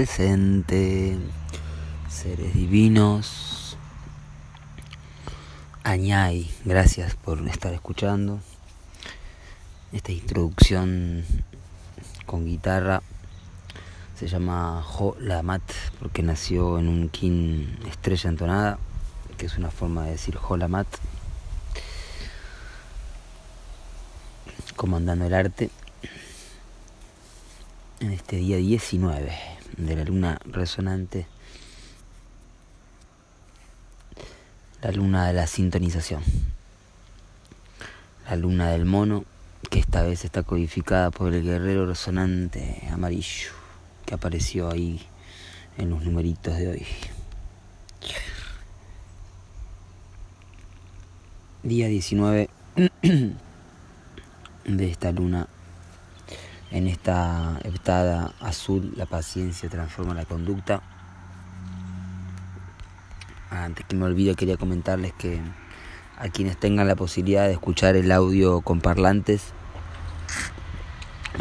en presente, seres divinos. Añay, gracias por estar escuchando esta introducción con guitarra. Se llama Jo Lamat porque nació en un kin estrella entonada, que es una forma de decir Jo Lamat, comandando el arte en este día 19 de la luna resonante, la luna de la sintonización, la luna del mono, que esta vez está codificada por el guerrero resonante amarillo, que apareció ahí en los numeritos de hoy. Día 19 de esta luna en esta heptada azul, la paciencia transforma la conducta. Antes que me olvide, quería comentarles que a quienes tengan la posibilidad de escuchar el audio con parlantes,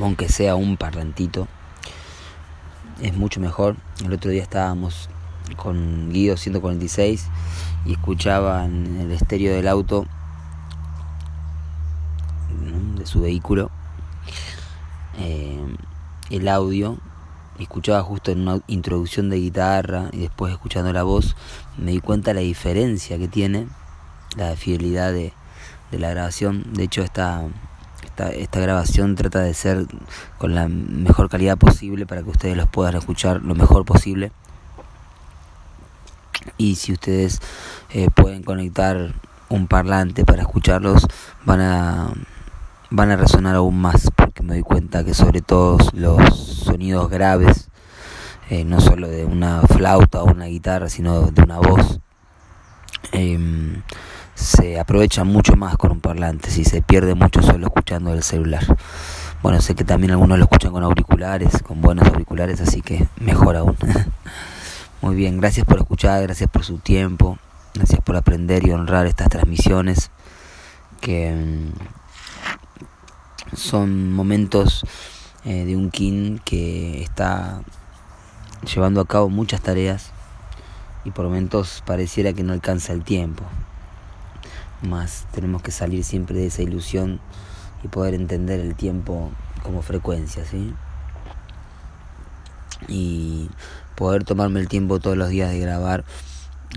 aunque sea un parlantito, es mucho mejor. El otro día estábamos con Guido 146 y escuchaba en el estéreo del auto de su vehículo eh, el audio, escuchaba justo en una introducción de guitarra y después escuchando la voz, me di cuenta de la diferencia que tiene, la fidelidad de, la grabación. De hecho, esta, esta, esta grabación trata de ser con la mejor calidad posible para que ustedes los puedan escuchar lo mejor posible. Y si ustedes eh, pueden conectar un parlante para escucharlos, van a van a resonar aún más porque me doy cuenta que sobre todo los sonidos graves, eh, no solo de una flauta o una guitarra, sino de una voz, em, se aprovechan mucho más con un parlante, si se pierde mucho solo escuchando el celular. Bueno, sé que también algunos lo escuchan con auriculares, con buenos auriculares, así que mejor aún. Muy bien, gracias por escuchar, gracias por su tiempo, gracias por aprender y honrar estas transmisiones que em, son momentos eh, de un kin que está llevando a cabo muchas tareas y por momentos pareciera que no alcanza el tiempo. Más tenemos que salir siempre de esa ilusión y poder entender el tiempo como frecuencia, ¿sí? Y poder tomarme el tiempo todos los días de grabar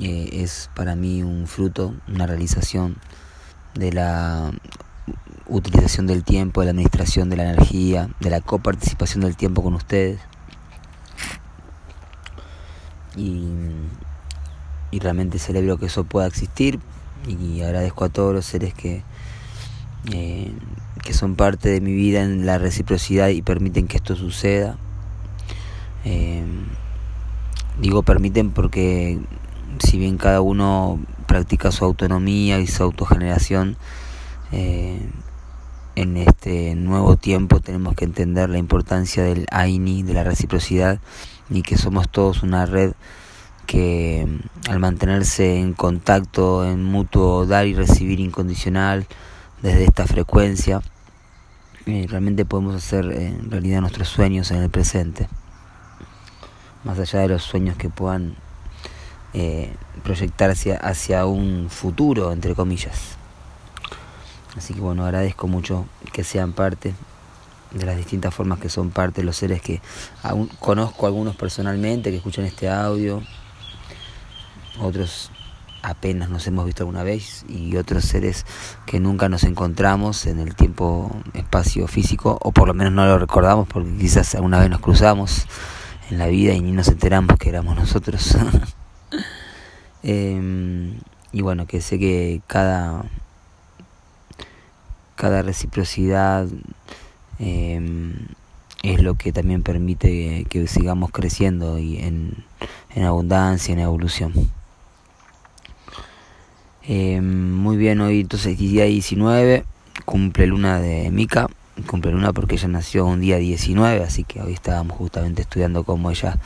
eh, es para mí un fruto, una realización de la utilización del tiempo, de la administración de la energía, de la coparticipación del tiempo con ustedes. Y, realmente celebro que eso pueda existir y agradezco a todos los seres que, eh, que son parte de mi vida en la reciprocidad y permiten que esto suceda. Eh, digo permiten porque si bien cada uno practica su autonomía y su autogeneración, eh, en este nuevo tiempo tenemos que entender la importancia del AINI, de la reciprocidad, y que somos todos una red que al mantenerse en contacto, en mutuo dar y recibir incondicional desde esta frecuencia, eh, realmente podemos hacer eh, en realidad nuestros sueños en el presente, más allá de los sueños que puedan eh, proyectarse hacia un futuro, entre comillas. Así que bueno, agradezco mucho que sean parte de las distintas formas que son parte de los seres que aún conozco algunos personalmente que escuchan este audio, otros apenas nos hemos visto alguna vez y otros seres que nunca nos encontramos en el tiempo, espacio físico o por lo menos no lo recordamos porque quizás alguna vez nos cruzamos en la vida y ni nos enteramos que éramos nosotros. Em, y bueno, que sé que cada cada reciprocidad em, es lo que también permite que, sigamos creciendo y en, en abundancia, en evolución. Em, muy bien, hoy entonces día 19, cumple luna de Mika, cumple luna porque ella nació un día 19, así que hoy estábamos justamente estudiando cómo ella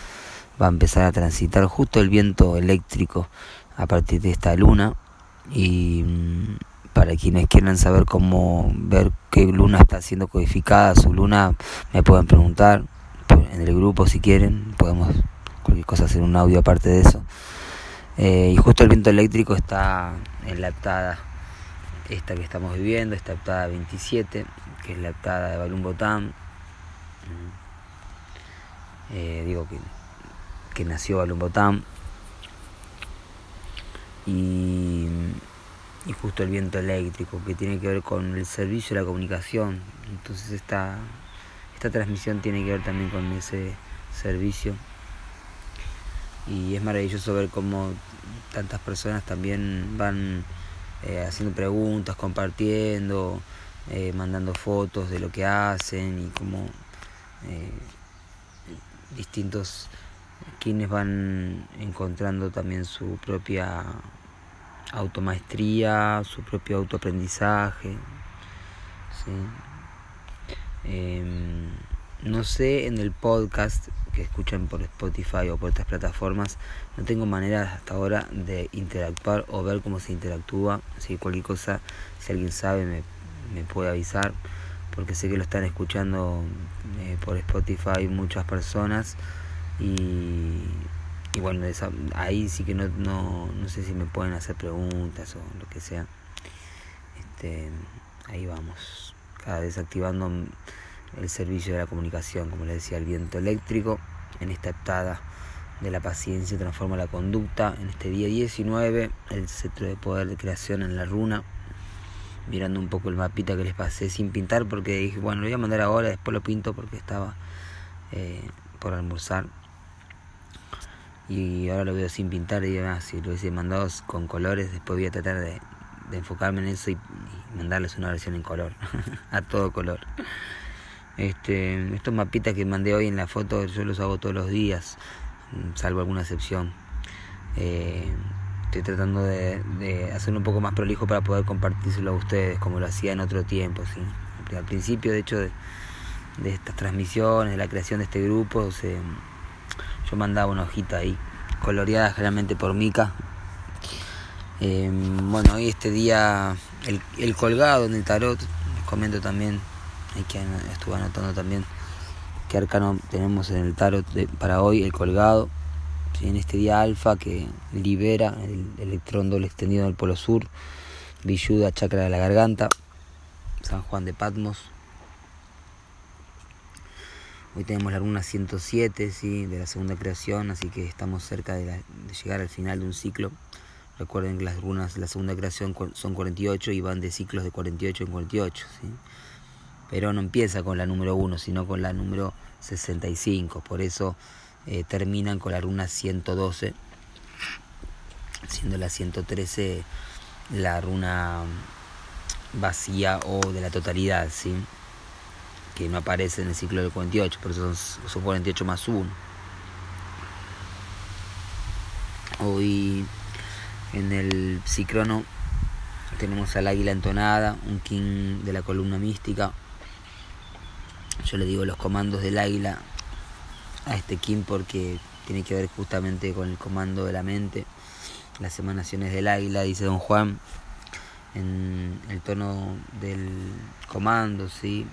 va a empezar a transitar justo el viento eléctrico a partir de esta luna y mm, para quienes quieran saber cómo ver qué luna está siendo codificada, su luna, me pueden preguntar. en el grupo si quieren, podemos cualquier cosa hacer un audio aparte de eso. Eh, y justo el viento eléctrico está en la aptada esta que estamos viviendo, esta aptada 27, que es la aptada de Balún Botán. Eh, digo que, que nació Balún Botán. Y, y justo el viento eléctrico, que tiene que ver con el servicio de la comunicación. Entonces esta, esta transmisión tiene que ver también con ese servicio y es maravilloso ver cómo tantas personas también van eh, haciendo preguntas, compartiendo, eh, mandando fotos de lo que hacen y cómo eh, distintos quienes van encontrando también su propia automaestría, su propio autoaprendizaje. Em, no sé en el podcast que escuchan por Spotify o por otras plataformas, no tengo manera hasta ahora de interactuar o ver cómo se interactúa. Así cualquier cosa, si alguien sabe, me, me puede avisar, porque sé que lo están escuchando eh, por Spotify muchas personas. Y, y bueno, ahí sí que no, no, no sé si me pueden hacer preguntas o lo que sea. Este, ahí vamos, cada vez activando el servicio de la comunicación, como les decía, el viento eléctrico, en esta heptada de la paciencia transforma la conducta, en este día 19, el centro de poder de creación en la runa, mirando un poco el mapita que les pasé sin pintar, porque dije, bueno, lo voy a mandar ahora, después lo pinto porque estaba eh, por almorzar. Y ahora lo veo sin pintar y demás, si lo hubiese mandado con colores, después voy a tratar de, enfocarme en eso y mandarles una versión en color, a todo color. Este, estos mapitas que mandé hoy en la foto yo los hago todos los días, salvo alguna excepción. Eh, estoy tratando de, de, hacerlo un poco más prolijo para poder compartírselo a ustedes como lo hacía en otro tiempo. ¿sí? Al principio, de hecho, de, estas transmisiones, de la creación de este grupo, yo mandaba una hojita ahí, coloreada generalmente por Mica. Eh, bueno, hoy este día, el, el colgado en el tarot, les comento también que estuve anotando también qué arcano tenemos en el tarot para hoy, el colgado, en este día alfa que libera el electrón doble extendido del polo sur, Villuda, chakra de la garganta, San Juan de Patmos. Hoy tenemos la runa 107 ¿sí? de la segunda creación, así que estamos cerca de, llegar al final de un ciclo. Recuerden que las runas de la segunda creación son 48 y van de ciclos de 48 en 48. ¿sí? pero no empieza con la número 1, sino con la número 65. Por eso eh, terminan con la runa 112, siendo la 113 la runa vacía o de la totalidad, ¿sí? Que no aparece en el ciclo del 48, por eso son, 48 más 1. Hoy en el psicrono tenemos al águila entonada, un king de la columna mística, yo le digo los comandos del águila a este Kim porque tiene que ver justamente con el comando de la mente, las emanaciones del águila, dice don Juan, en el tono del comando, ¿sí?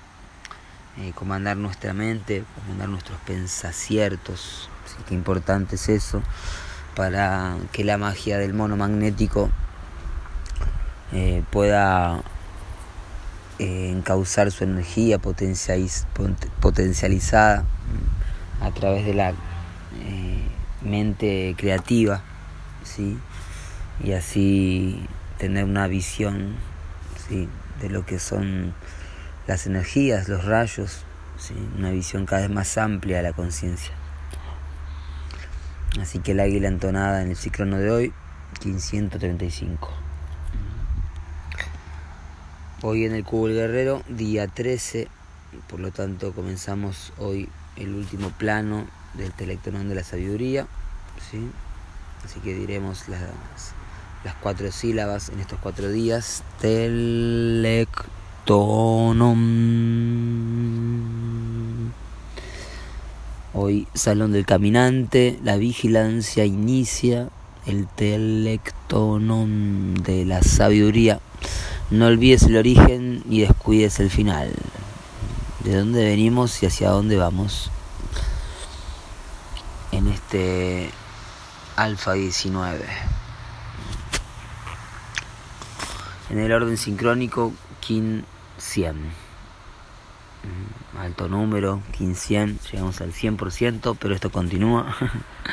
Eh, comandar nuestra mente, comandar nuestros pensaciertos, ¿sí? qué importante es eso, para que la magia del mono magnético eh, pueda eh, encauzar su energía potencializada mm, a través de la eh, mente creativa, ¿sí? y así tener una visión ¿sí? de lo que son las energías, los rayos, una visión cada vez más amplia de la conciencia. Así que el águila entonada en el ciclono de hoy, 1535. Hoy en el Cubo del Guerrero, día 13, por lo tanto comenzamos hoy el último plano del telectonón de la sabiduría, ¿sí? así que diremos las, las cuatro sílabas en estos cuatro días, telectonon. Hoy Salón del Caminante, la vigilancia inicia, el telectonon de la sabiduría no olvides el origen y descuides el final. De dónde venimos y hacia dónde vamos. este alfa 19. En el orden sincrónico, Kin 100. Mm, alto número, 100, llegamos al 100%, pero esto continúa.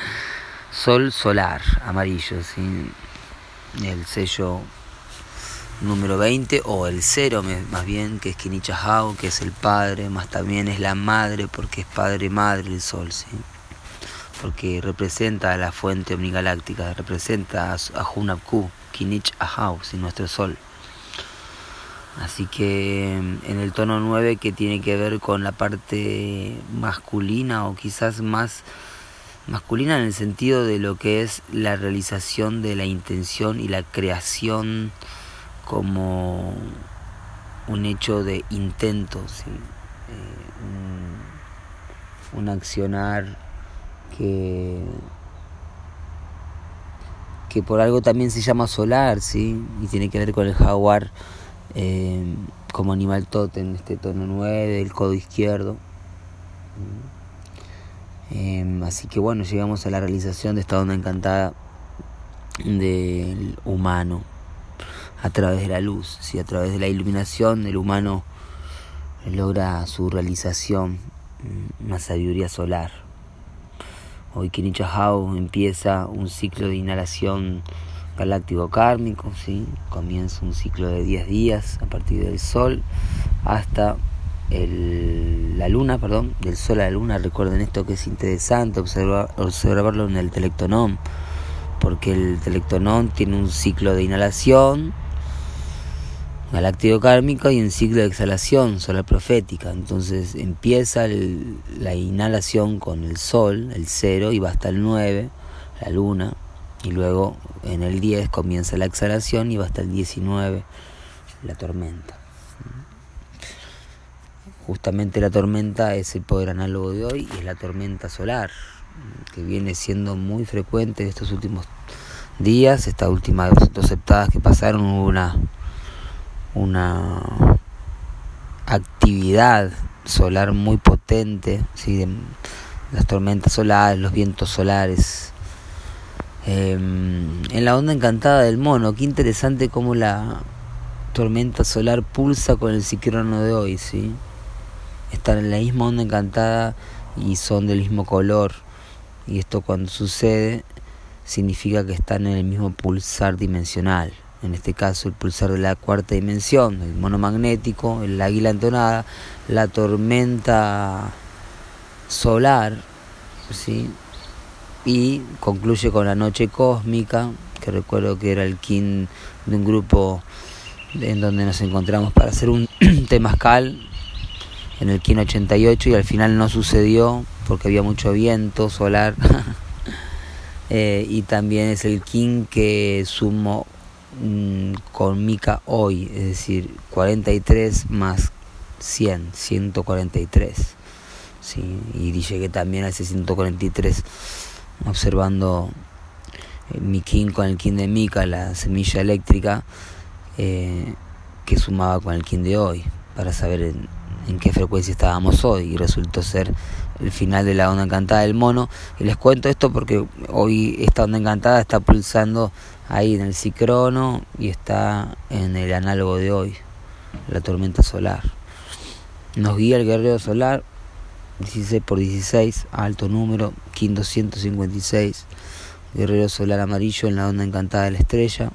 Sol solar, amarillo, ¿sí? el sello número 20 o el cero más bien que es Kinichahao que es el padre más también es la madre porque es padre madre el sol ¿sí? Porque representa a la fuente omnigaláctica representa a, Hunabku Kinich Ahau nuestro sol. Así que en el tono 9 que tiene que ver con la parte masculina o quizás más masculina en el sentido de lo que es la realización de la intención y la creación como un hecho de intento, eh, un, accionar que, que por algo también se llama solar, ¿sí? y tiene que ver con el jaguar eh, como animal totem, este tono 9, el codo izquierdo. Eh, así que bueno, llegamos a la realización de esta onda encantada del humano a través de la luz, si a través de la iluminación el humano logra su realización, mm, una sabiduría solar. Hoy Kinichahau empieza un ciclo de inhalación galáctico kármico, ¿sí? comienza un ciclo de 10 días a partir del Sol hasta el, la Luna, perdón, del Sol a la Luna. Recuerden esto que es interesante observar, observarlo en el telectonón, porque el telectonón tiene un ciclo de inhalación, galáctico kármico y un ciclo de exhalación solar profética. Entonces empieza la inhalación con el sol, el 0, y va hasta el 9, la luna, y luego en el 10 comienza la exhalación y va hasta el 19, la tormenta. Justamente la tormenta es el poder análogo de hoy y es la tormenta solar, que viene siendo muy frecuente en estos últimos días. Estas últimas dos septadas que pasaron hubo una una actividad solar muy potente, ¿sí? las tormentas solares, los vientos solares. Em, en la onda encantada del mono, qué interesante cómo la tormenta solar pulsa con el ciclono de hoy, ¿sí? Están en la misma onda encantada y son del mismo color. Y esto cuando sucede significa que están en el mismo pulsar dimensional en este caso el pulsar de la cuarta dimensión, el monomagnético, el águila entonada, la tormenta solar, ¿sí? y concluye con la noche cósmica, que recuerdo que era el kin de un grupo en donde nos encontramos para hacer un temazcal en el kin 88 y al final no sucedió porque había mucho viento solar. Eh, y también es el kin que sumó Mm, con Mica hoy, es decir, 43 más 100, 143. ¿sí? Y llegué también a ese 143 observando eh, mi kin con el kin de Mica, la semilla eléctrica, eh, que sumaba con el kin de hoy, para saber en qué frecuencia estábamos hoy. Y resultó ser el final de la onda encantada del mono. Y les cuento esto porque hoy esta onda encantada está pulsando ahí en el cicrono y está en el análogo de hoy, la tormenta solar. Nos guía el guerrero solar 16 por 16, alto número, KIN 256, guerrero solar amarillo en la onda encantada de la estrella.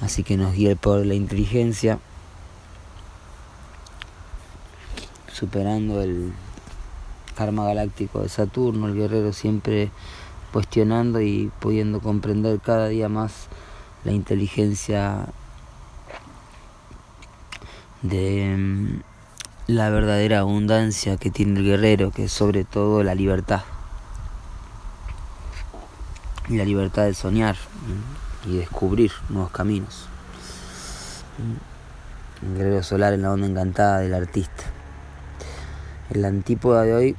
Así que nos guía el poder de la inteligencia, superando el karma galáctico de Saturno, el guerrero siempre cuestionando y pudiendo comprender cada día más la inteligencia de mm, la verdadera abundancia que tiene el guerrero, que es sobre todo la libertad. Y la libertad de soñar y descubrir nuevos caminos. El guerrero solar en la onda encantada del artista. En la antípoda de hoy,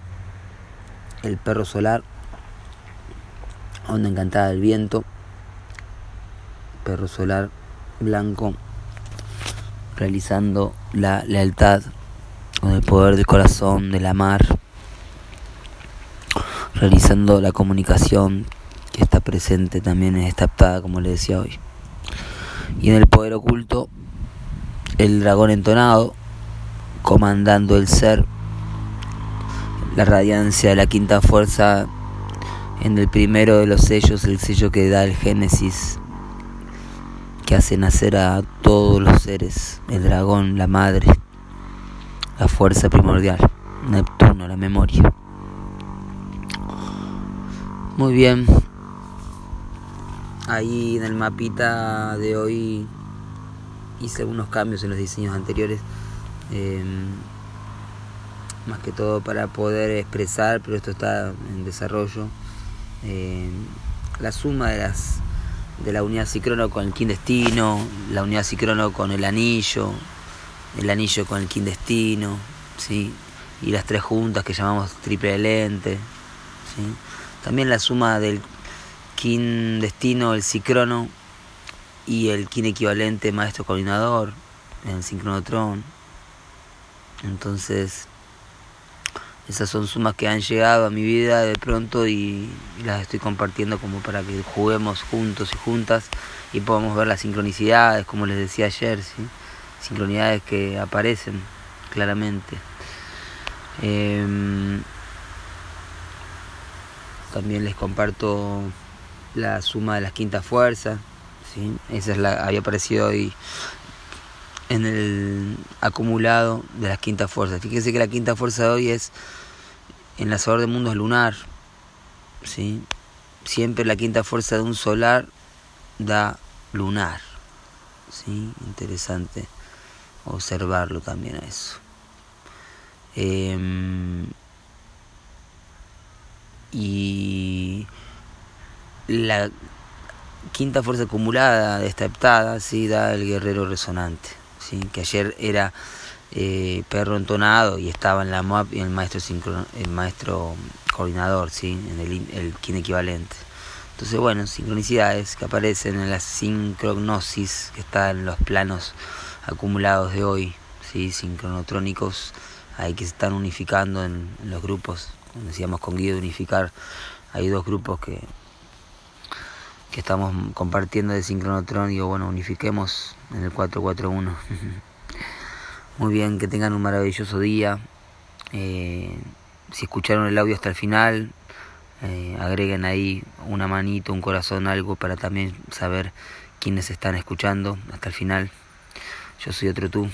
el perro solar Onda encantada del viento, perro solar blanco, realizando la lealtad con el poder del corazón, de la mar, realizando la comunicación que está presente también en esta aptada, como le decía hoy. Y en el poder oculto, el dragón entonado, comandando el ser, la radiancia de la quinta fuerza en el primero de los sellos, el sello que da el Génesis, que hace nacer a todos los seres, el dragón, la madre, la fuerza primordial, Neptuno, la memoria. Muy bien, ahí en el mapita de hoy hice algunos cambios en los diseños anteriores. Em, más que todo para poder expresar, pero esto está en desarrollo. Em, la suma de las de la unidad cicrono con el quindestino, la unidad cicrono con el anillo, el anillo con el quindestino, ¿sí? y las tres juntas que llamamos triple lente. También la suma del kin destino, el cicrono y el kin equivalente maestro coordinador, el sincronotron. Entonces, esas son sumas que han llegado a mi vida de pronto y, las estoy compartiendo como para que juguemos juntos y juntas y podamos ver las sincronicidades, como les decía ayer, ¿sí? sincronicidades que aparecen claramente. Em, también les comparto la suma de las quintas fuerzas, ¿sí? esa es la, había aparecido hoy en el acumulado de las quintas fuerzas. Fíjense que la quinta fuerza de hoy es enlazador de mundos lunar, ¿sí? siempre la quinta fuerza de un solar da lunar, ¿sí? interesante observarlo también a eso. Em, y la quinta fuerza acumulada de esta heptada ¿sí? da el guerrero resonante, que ayer era eh, perro entonado y estaba en la MOAP y el maestro, el maestro coordinador, ¿sí? en el, el kin equivalente. Entonces, bueno, sincronicidades que aparecen en la sincrognosis que está en los planos acumulados de hoy, ¿sí? sincronotrónicos, hay que se están unificando en, los grupos decíamos con Guido unificar, hay dos grupos que, que estamos compartiendo de sincronotron, digo, bueno, unifiquemos en el 441. Muy bien, que tengan un maravilloso día. Eh, si escucharon el audio hasta el final, eh, agreguen ahí una manito, un corazón, algo para también saber quiénes están escuchando hasta el final. Yo soy otro tú.